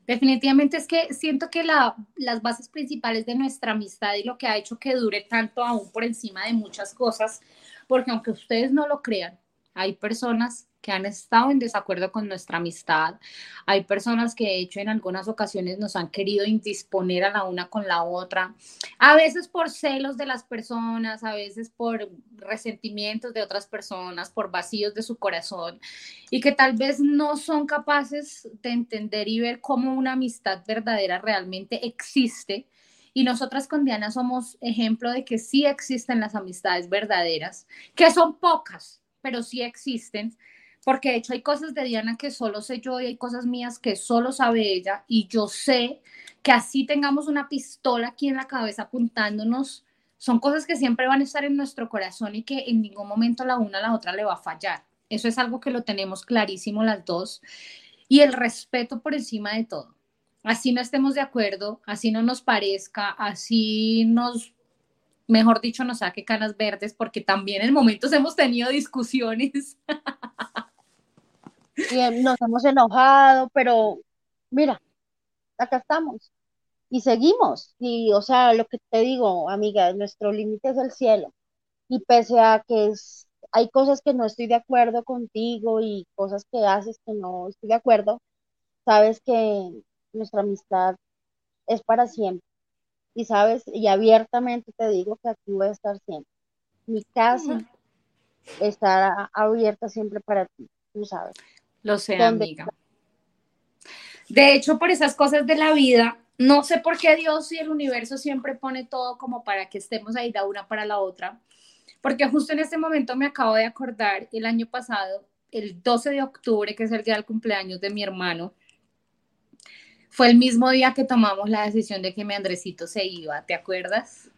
A: Definitivamente es que siento que la, las bases principales de nuestra amistad y lo que ha hecho que dure tanto aún por encima de muchas cosas, porque aunque ustedes no lo crean, hay personas que han estado en desacuerdo con nuestra amistad. Hay personas que de hecho en algunas ocasiones nos han querido indisponer a la una con la otra, a veces por celos de las personas, a veces por resentimientos de otras personas, por vacíos de su corazón y que tal vez no son capaces de entender y ver cómo una amistad verdadera realmente existe. Y nosotras con Diana somos ejemplo de que sí existen las amistades verdaderas, que son pocas, pero sí existen porque de hecho hay cosas de Diana que solo sé yo y hay cosas mías que solo sabe ella y yo sé que así tengamos una pistola aquí en la cabeza apuntándonos, son cosas que siempre van a estar en nuestro corazón y que en ningún momento la una a la otra le va a fallar. Eso es algo que lo tenemos clarísimo las dos. Y el respeto por encima de todo. Así no estemos de acuerdo, así no nos parezca, así nos, mejor dicho, nos saque canas verdes, porque también en momentos hemos tenido discusiones.
B: nos hemos enojado, pero mira, acá estamos y seguimos. Y, o sea, lo que te digo, amiga, nuestro límite es el cielo. Y pese a que es, hay cosas que no estoy de acuerdo contigo y cosas que haces que no estoy de acuerdo, sabes que nuestra amistad es para siempre. Y sabes, y abiertamente te digo que aquí voy a estar siempre. Mi casa estará abierta siempre para ti, tú sabes.
A: Lo sé, amiga. De hecho, por esas cosas de la vida, no sé por qué Dios y el universo siempre pone todo como para que estemos ahí de una para la otra. Porque justo en este momento me acabo de acordar el año pasado, el 12 de octubre, que es el día del cumpleaños de mi hermano, fue el mismo día que tomamos la decisión de que mi Andresito se iba, ¿te acuerdas?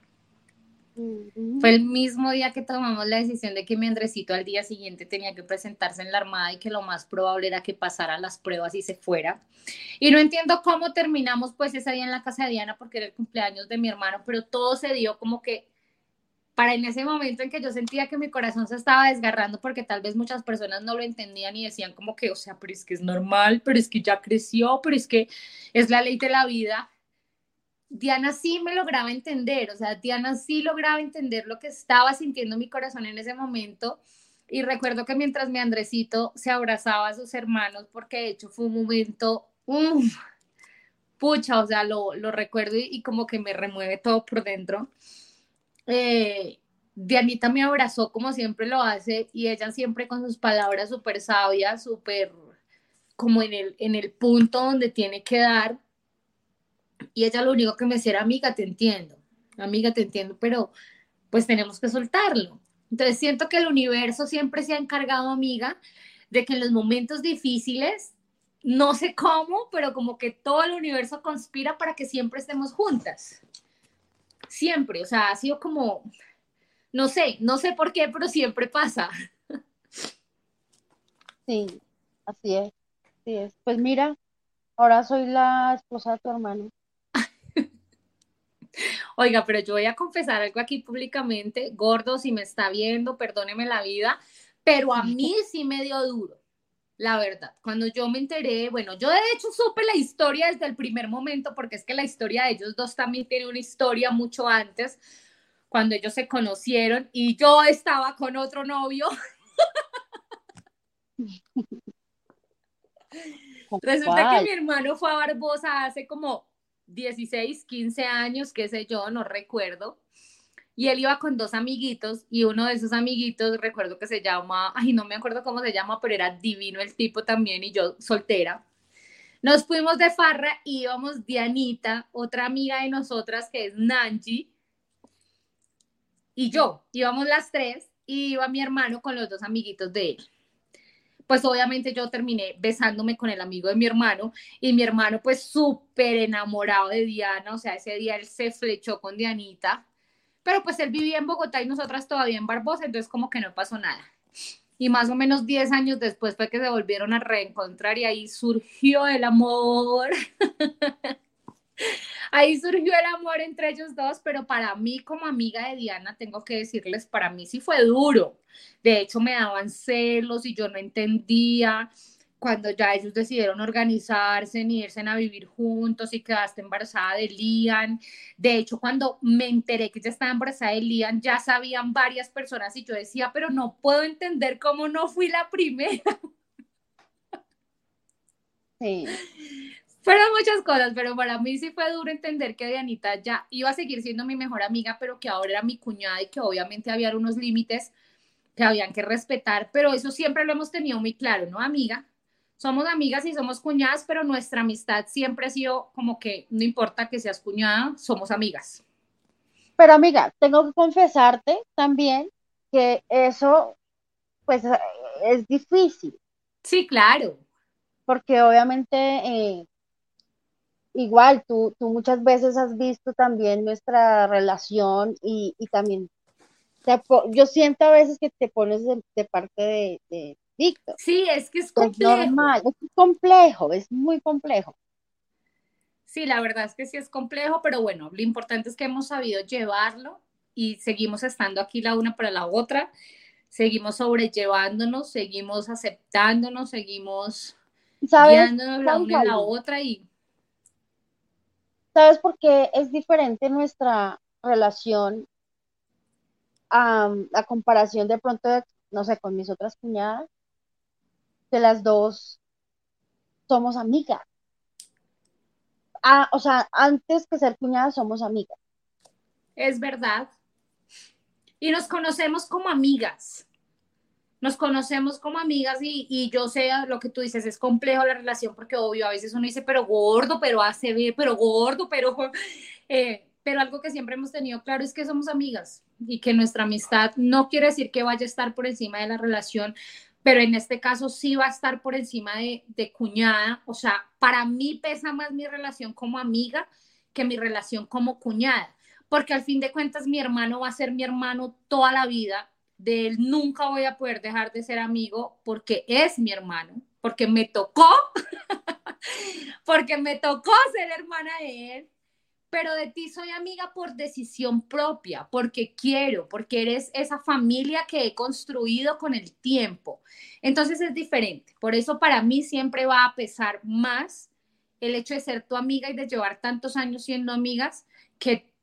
A: Fue el mismo día que tomamos la decisión de que mi Andresito al día siguiente tenía que presentarse en la Armada y que lo más probable era que pasara las pruebas y se fuera. Y no entiendo cómo terminamos pues ese día en la casa de Diana porque era el cumpleaños de mi hermano, pero todo se dio como que para en ese momento en que yo sentía que mi corazón se estaba desgarrando porque tal vez muchas personas no lo entendían y decían como que, o sea, pero es que es normal, pero es que ya creció, pero es que es la ley de la vida Diana sí me lograba entender, o sea, Diana sí lograba entender lo que estaba sintiendo mi corazón en ese momento. Y recuerdo que mientras mi Andresito se abrazaba a sus hermanos, porque de hecho fue un momento, pucha, o sea, lo, lo recuerdo y, como que me remueve todo por dentro. Eh, Dianita me abrazó como siempre lo hace y ella siempre con sus palabras súper sabias, súper como en el, en el punto donde tiene que dar y ella lo único que me decía era, amiga, te entiendo, amiga, te entiendo, pero pues tenemos que soltarlo. Entonces siento que el universo siempre se ha encargado, amiga, de que en los momentos difíciles, no sé cómo, pero como que todo el universo conspira para que siempre estemos juntas. Siempre, o sea, ha sido como, no sé, no sé por qué, pero siempre pasa.
B: Sí, así es, así es. Pues mira, ahora soy la esposa de tu hermano.
A: Oiga, pero yo voy a confesar algo aquí públicamente, gordo, si me está viendo, perdóneme la vida, pero a mí sí me dio duro, la verdad. Cuando yo me enteré, bueno, yo de hecho supe la historia desde el primer momento, porque es que la historia de ellos dos también tiene una historia mucho antes, cuando ellos se conocieron y yo estaba con otro novio. Resulta que mi hermano fue a Barbosa hace como 16, 15 años, qué sé yo, no recuerdo. Y él iba con dos amiguitos y uno de esos amiguitos, recuerdo que se llama, ay, no me acuerdo cómo se llama, pero era divino el tipo también y yo soltera. Nos fuimos de farra y íbamos Dianita, otra amiga de nosotras que es Nanji, y yo, íbamos las tres y iba mi hermano con los dos amiguitos de él. pues obviamente yo terminé besándome con el amigo de mi hermano y mi hermano pues súper enamorado de Diana, o sea, ese día él se flechó con Dianita, pero pues él vivía en Bogotá y nosotras todavía en Barbosa, entonces como que no pasó nada. Y más o menos 10 años después fue que se volvieron a reencontrar y ahí surgió el amor. ahí surgió el amor entre ellos dos, pero para mí como amiga de Diana, tengo que decirles, para mí sí fue duro. De hecho, me daban celos y yo no entendía cuando ya ellos decidieron organizarse y irse a vivir juntos y quedaste embarazada de Lian. De hecho, cuando me enteré que ya estaba embarazada de Lian, ya sabían varias personas y yo decía, pero no puedo entender cómo no fui la primera.
B: Sí.
A: Fueron muchas cosas, pero para mí sí fue duro entender que Dianita ya iba a seguir siendo mi mejor amiga, pero que ahora era mi cuñada y que obviamente había unos límites que habían que respetar, pero eso siempre lo hemos tenido muy claro, ¿no, amiga? Somos amigas y somos cuñadas, pero nuestra amistad siempre ha sido como que no importa que seas cuñada, somos amigas.
B: Pero amiga, tengo que confesarte también que eso, pues, es difícil.
A: Sí, claro.
B: Porque obviamente eh, igual tú, tú muchas veces has visto también nuestra relación y, también yo siento a veces que te pones de, parte de,
A: Sí, es que es complejo.
B: Es normal, es complejo, es muy complejo.
A: Sí, la verdad es que sí es complejo, pero bueno, lo importante es que hemos sabido llevarlo y seguimos estando aquí la una para la otra, seguimos sobrellevándonos, seguimos aceptándonos, seguimos guiándonos la una a la otra y
B: ¿Sabes por qué es diferente nuestra relación a, comparación de pronto, no sé, con mis otras cuñadas? Que las dos somos amigas. Ah, o sea, antes que ser cuñadas somos amigas.
A: Es verdad. Y nos conocemos como amigas nos conocemos como amigas y, yo sé lo que tú dices, es complejo la relación porque obvio, a veces uno dice, pero gordo, pero hace bien, pero gordo, pero... Eh, pero algo que siempre hemos tenido claro es que somos amigas y que nuestra amistad no quiere decir que vaya a estar por encima de la relación, pero en este caso sí va a estar por encima de, de cuñada. O sea, para mí pesa más mi relación como amiga que mi relación como cuñada, porque al fin de cuentas mi hermano va a ser mi hermano toda la vida de él nunca voy a poder dejar de ser amigo porque es mi hermano, porque me tocó, porque me tocó ser hermana de él, pero de ti soy amiga por decisión propia, porque quiero, porque eres esa familia que he construido con el tiempo. Entonces es diferente. Por eso para mí siempre va a pesar más el hecho de ser tu amiga y de llevar tantos años siendo amigas que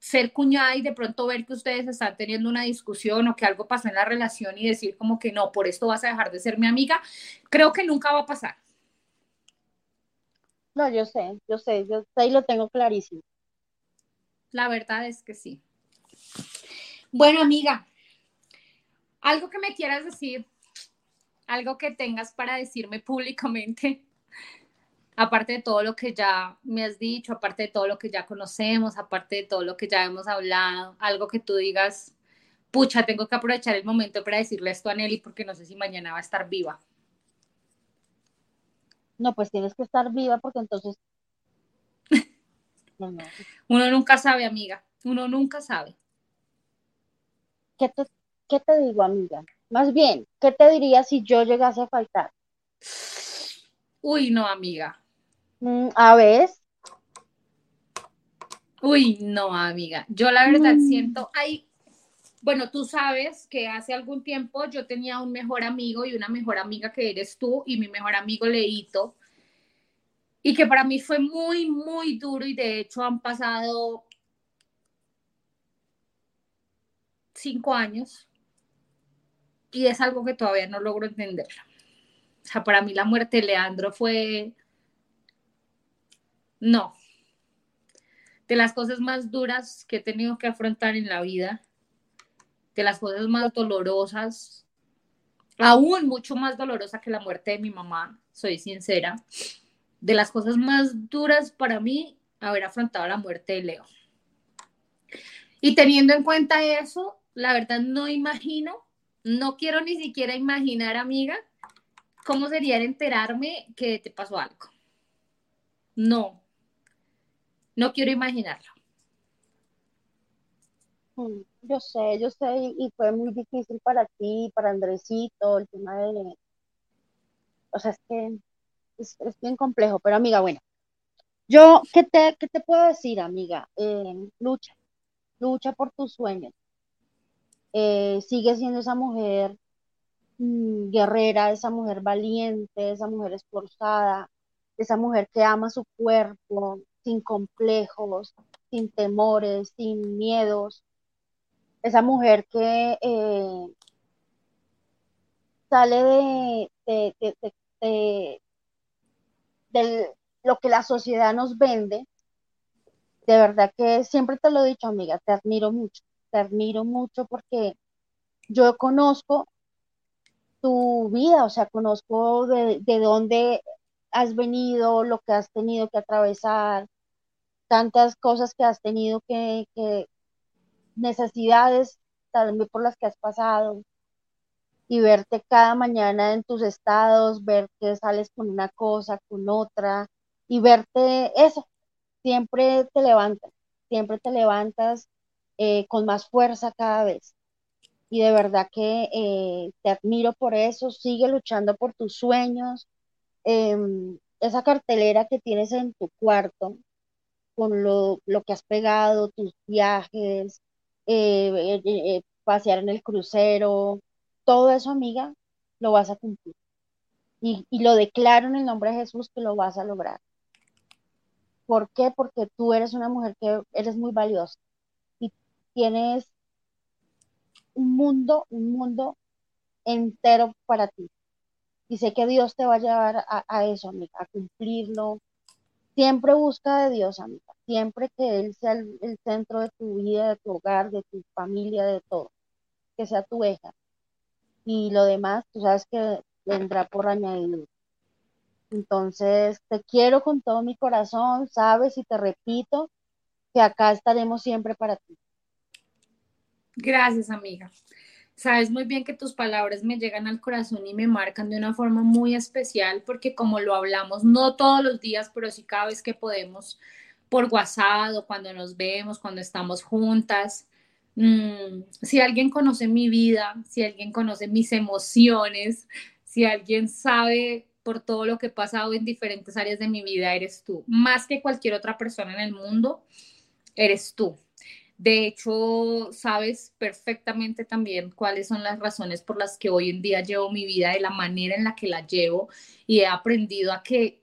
A: ser cuñada y de pronto ver que ustedes están teniendo una discusión o que algo pasó en la relación y decir como que no, por esto vas a dejar de ser mi amiga, creo que nunca va a pasar.
B: No, yo sé, yo sé, yo ahí lo tengo clarísimo.
A: La verdad es que sí. Bueno, amiga, algo que me quieras decir, algo que tengas para decirme públicamente aparte de todo lo que ya me has dicho, aparte de todo lo que ya conocemos, aparte de todo lo que ya hemos hablado, algo que tú digas, pucha, tengo que aprovechar el momento para decirle esto a Nelly porque no sé si mañana va a estar viva.
B: No, pues tienes que estar viva porque entonces...
A: Uno nunca sabe, amiga, uno nunca sabe.
B: ¿Qué te, ¿Qué te digo, amiga? Más bien, ¿qué te diría si yo llegase a faltar?
A: Uy, no, amiga.
B: Mm, a ver.
A: Uy, no, amiga. Yo la verdad mm. siento, ay, bueno, tú sabes que hace algún tiempo yo tenía un mejor amigo y una mejor amiga que eres tú y mi mejor amigo Leito. Y que para mí fue muy, muy duro y de hecho han pasado cinco años y es algo que todavía no logro entender. O sea, para mí la muerte de Leandro fue no. De las cosas más duras que he tenido que afrontar en la vida, de las cosas más dolorosas, aún mucho más dolorosa que la muerte de mi mamá, soy sincera, de las cosas más duras para mí, haber afrontado la muerte de Leo. Y teniendo en cuenta eso, la verdad no imagino, no quiero ni siquiera imaginar, amiga, ¿cómo sería enterarme que te pasó algo? No, no quiero imaginarlo.
B: Mm, yo sé, yo sé, y fue muy difícil para ti, para Andresito, el tema de, o sea, es que es, bien complejo, pero amiga, bueno, yo, ¿qué te, qué te puedo decir, amiga? Eh, lucha, lucha por tus sueños. Eh, sigue siendo esa mujer mm, guerrera, esa mujer valiente, esa mujer esforzada, esa mujer que ama su cuerpo, sin complejos, sin temores, sin miedos, esa mujer que eh, sale de, lo que la sociedad nos vende, de verdad que siempre te lo he dicho, amiga, te admiro mucho, te admiro mucho porque yo conozco tu vida, o sea, conozco de, dónde has venido, lo que has tenido que atravesar, tantas cosas que has tenido que, que necesidades también por las que has pasado y verte cada mañana en tus estados, ver que sales con una cosa, con otra y verte eso, siempre te levantas, siempre te levantas eh, con más fuerza cada vez. Y de verdad que eh, te admiro por eso, sigue luchando por tus sueños. Em, esa cartelera que tienes en tu cuarto, con lo, lo que has pegado, tus viajes, eh, pasear en el crucero, todo eso, amiga, lo vas a cumplir. Y, lo declaro en el nombre de Jesús que lo vas a lograr. ¿Por qué? Porque tú eres una mujer que eres muy valiosa y tienes un mundo, un mundo entero para ti. Y sé que Dios te va a llevar a, a eso, amiga, a cumplirlo. Siempre busca de Dios, amiga. Siempre que Él sea el, el centro de tu vida, de tu hogar, de tu familia, de todo. Que sea tu hija y lo demás, tú sabes que vendrá por añadidura. Entonces, te quiero con todo mi corazón, sabes, y te repito que acá estaremos siempre para ti.
A: Gracias, amiga. Sabes muy bien que tus palabras me llegan al corazón y me marcan de una forma muy especial porque como lo hablamos, no todos los días, pero sí cada vez que podemos por WhatsApp o cuando nos vemos, cuando estamos juntas, Mm, si alguien conoce mi vida, si alguien conoce mis emociones, si alguien sabe por todo lo que he pasado en diferentes áreas de mi vida, eres tú. Más que cualquier otra persona en el mundo, eres tú. De hecho, sabes perfectamente también cuáles son las razones por las que hoy en día llevo mi vida de la manera en la que la llevo y he aprendido a que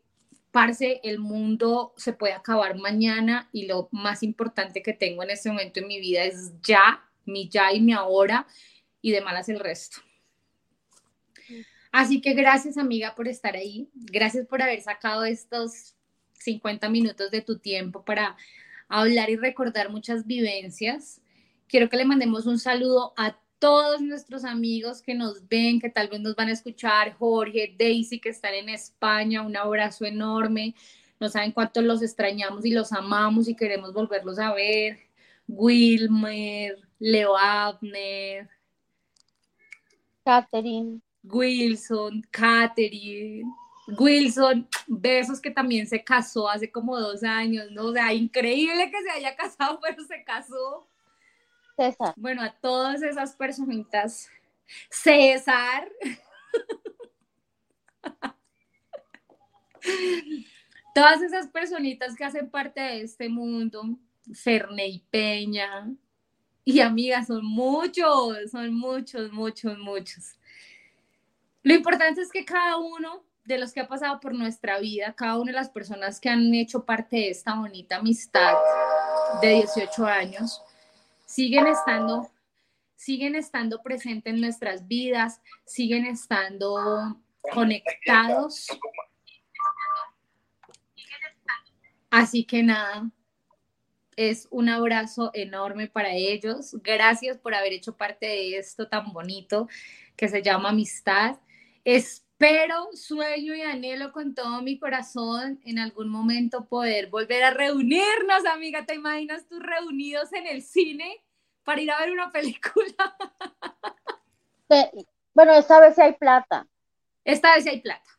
A: el mundo se puede acabar mañana y lo más importante que tengo en este momento en mi vida es ya, mi ya y mi ahora y de malas el resto. Así que gracias amiga por estar ahí, gracias por haber sacado estos 50 minutos de tu tiempo para hablar y recordar muchas vivencias. Quiero que le mandemos un saludo a todos nuestros amigos que nos ven, que tal vez nos van a escuchar, Jorge, Daisy, que están en España, un abrazo enorme. No saben cuánto los extrañamos y los amamos y queremos volverlos a ver. Wilmer, Leo Abner,
B: Catherine,
A: Wilson, Catherine, Wilson, besos que también se casó hace como dos años, ¿no? O sea, increíble que se haya casado, pero se casó.
B: César.
A: Bueno, a todas esas personitas. César. todas esas personitas que hacen parte de este mundo, Ferney Peña, y amigas, son muchos, son muchos, muchos, muchos. Lo importante es que cada uno de los que ha pasado por nuestra vida, cada una de las personas que han hecho parte de esta bonita amistad de 18 años, siguen estando, siguen estando presentes en nuestras vidas, siguen estando conectados. Así que nada, es un abrazo enorme para ellos. Gracias por haber hecho parte de esto tan bonito que se llama amistad. Espero, sueño y anhelo con todo mi corazón en algún momento poder volver a reunirnos, amiga. ¿Te imaginas tú reunidos en el cine para ir a ver una película?
B: bueno, esta vez sí hay plata.
A: Esta vez sí hay plata.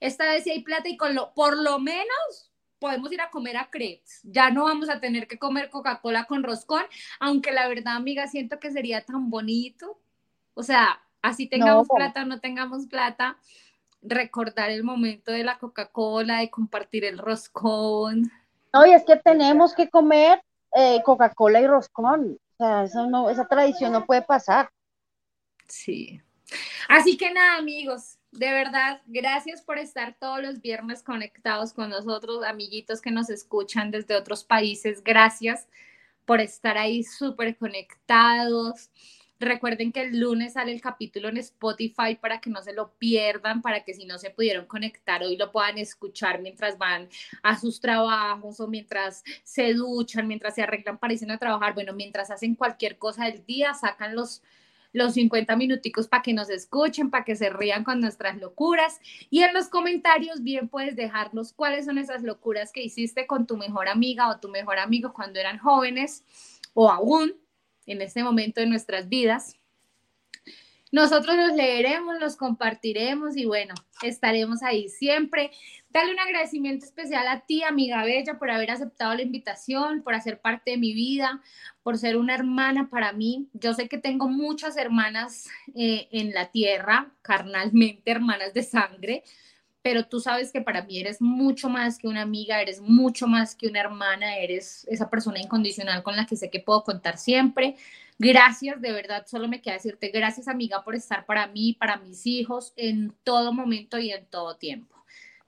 A: Esta vez sí hay plata y con lo, por lo menos podemos ir a comer a crepes. Ya no vamos a tener que comer Coca-Cola con roscón, aunque la verdad, amiga, siento que sería tan bonito. O sea, así tengamos plata o no tengamos plata, recordar el momento de la Coca-Cola, de compartir el roscón.
B: No, y es que tenemos que comer eh, Coca-Cola y roscón. O sea, eso no, esa tradición no puede pasar.
A: Sí. Así que nada, amigos, de verdad, gracias por estar todos los viernes conectados con nosotros, amiguitos que nos escuchan desde otros países. Gracias por estar ahí súper conectados. Recuerden que el lunes sale el capítulo en Spotify para que no se lo pierdan, para que si no se pudieron conectar hoy lo puedan escuchar mientras van a sus trabajos o mientras se duchan, mientras se arreglan para irse a trabajar. Bueno, mientras hacen cualquier cosa del día, sacan los los 50 minuticos para que nos escuchen, para que se rían con nuestras locuras. Y en los comentarios bien puedes dejarnos cuáles son esas locuras que hiciste con tu mejor amiga o tu mejor amigo cuando eran jóvenes o aún en este momento de nuestras vidas. Nosotros los leeremos, los compartiremos y bueno, estaremos ahí siempre. Dale un agradecimiento especial a ti, amiga Bella, por haber aceptado la invitación, por hacer parte de mi vida, por ser una hermana para mí. Yo sé que tengo muchas hermanas eh, en la tierra, carnalmente hermanas de sangre, pero tú sabes que para mí eres mucho más que una amiga, eres mucho más que una hermana, eres esa persona incondicional con la que sé que puedo contar siempre. Gracias, de verdad, solo me queda decirte gracias amiga por estar para mí, para mis hijos, en todo momento y en todo tiempo.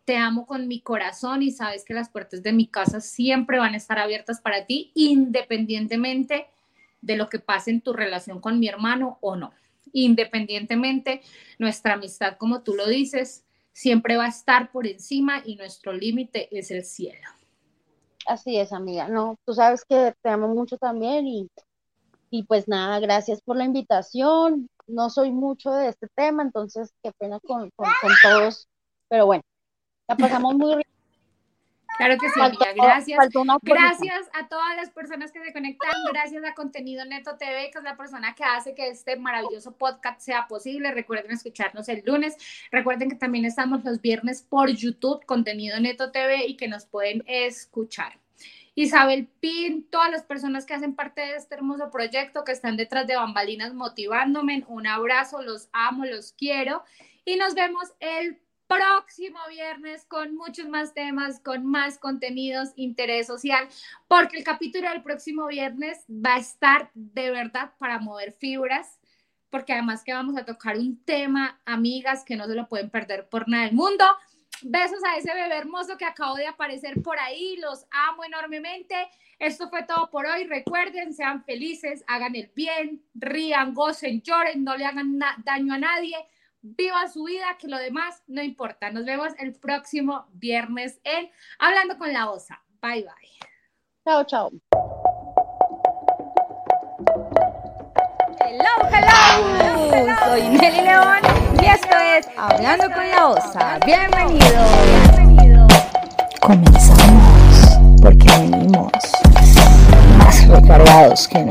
A: Te amo con mi corazón y sabes que las puertas de mi casa siempre van a estar abiertas para ti, independientemente de lo que pase en tu relación con mi hermano o no. Independientemente, nuestra amistad, como tú lo dices, siempre va a estar por encima y nuestro límite es el cielo.
B: Así es, amiga. No, tú sabes que te amo mucho también y y pues nada, gracias por la invitación. No soy mucho de este tema, entonces qué pena con, todos, pero bueno, la pasamos muy.
A: Claro que sí, amiga. Gracias. Gracias a todas las personas que se conectan. Gracias a Contenido Neto TV, que es la persona que hace que este maravilloso podcast sea posible. Recuerden escucharnos el lunes. Recuerden que también estamos los viernes por YouTube, Contenido Neto TV, y que nos pueden escuchar. Isabel Pin, todas las personas que hacen parte de este hermoso proyecto, que están detrás de bambalinas motivándome. Un abrazo, los amo, los quiero y nos vemos el próximo viernes con muchos más temas, con más contenidos, interés social, porque el capítulo del próximo viernes va a estar de verdad para mover fibras, porque además que vamos a tocar un tema, amigas, que no se lo pueden perder por nada del mundo. Besos a ese bebé hermoso que acabó de aparecer por ahí. Los amo enormemente. Esto fue todo por hoy. Recuerden, sean felices, hagan el bien, rían, gocen, lloren, no le hagan daño a nadie. Viva su vida, que lo demás no importa. Nos vemos el próximo viernes en Hablando con la Osa. Bye bye.
B: Chao, chao.
A: Hello, hello. Soy Nelly León y esto es Hablando con la Osa. Bienvenido. Bienvenido.
C: Comenzamos porque venimos más recargados que no.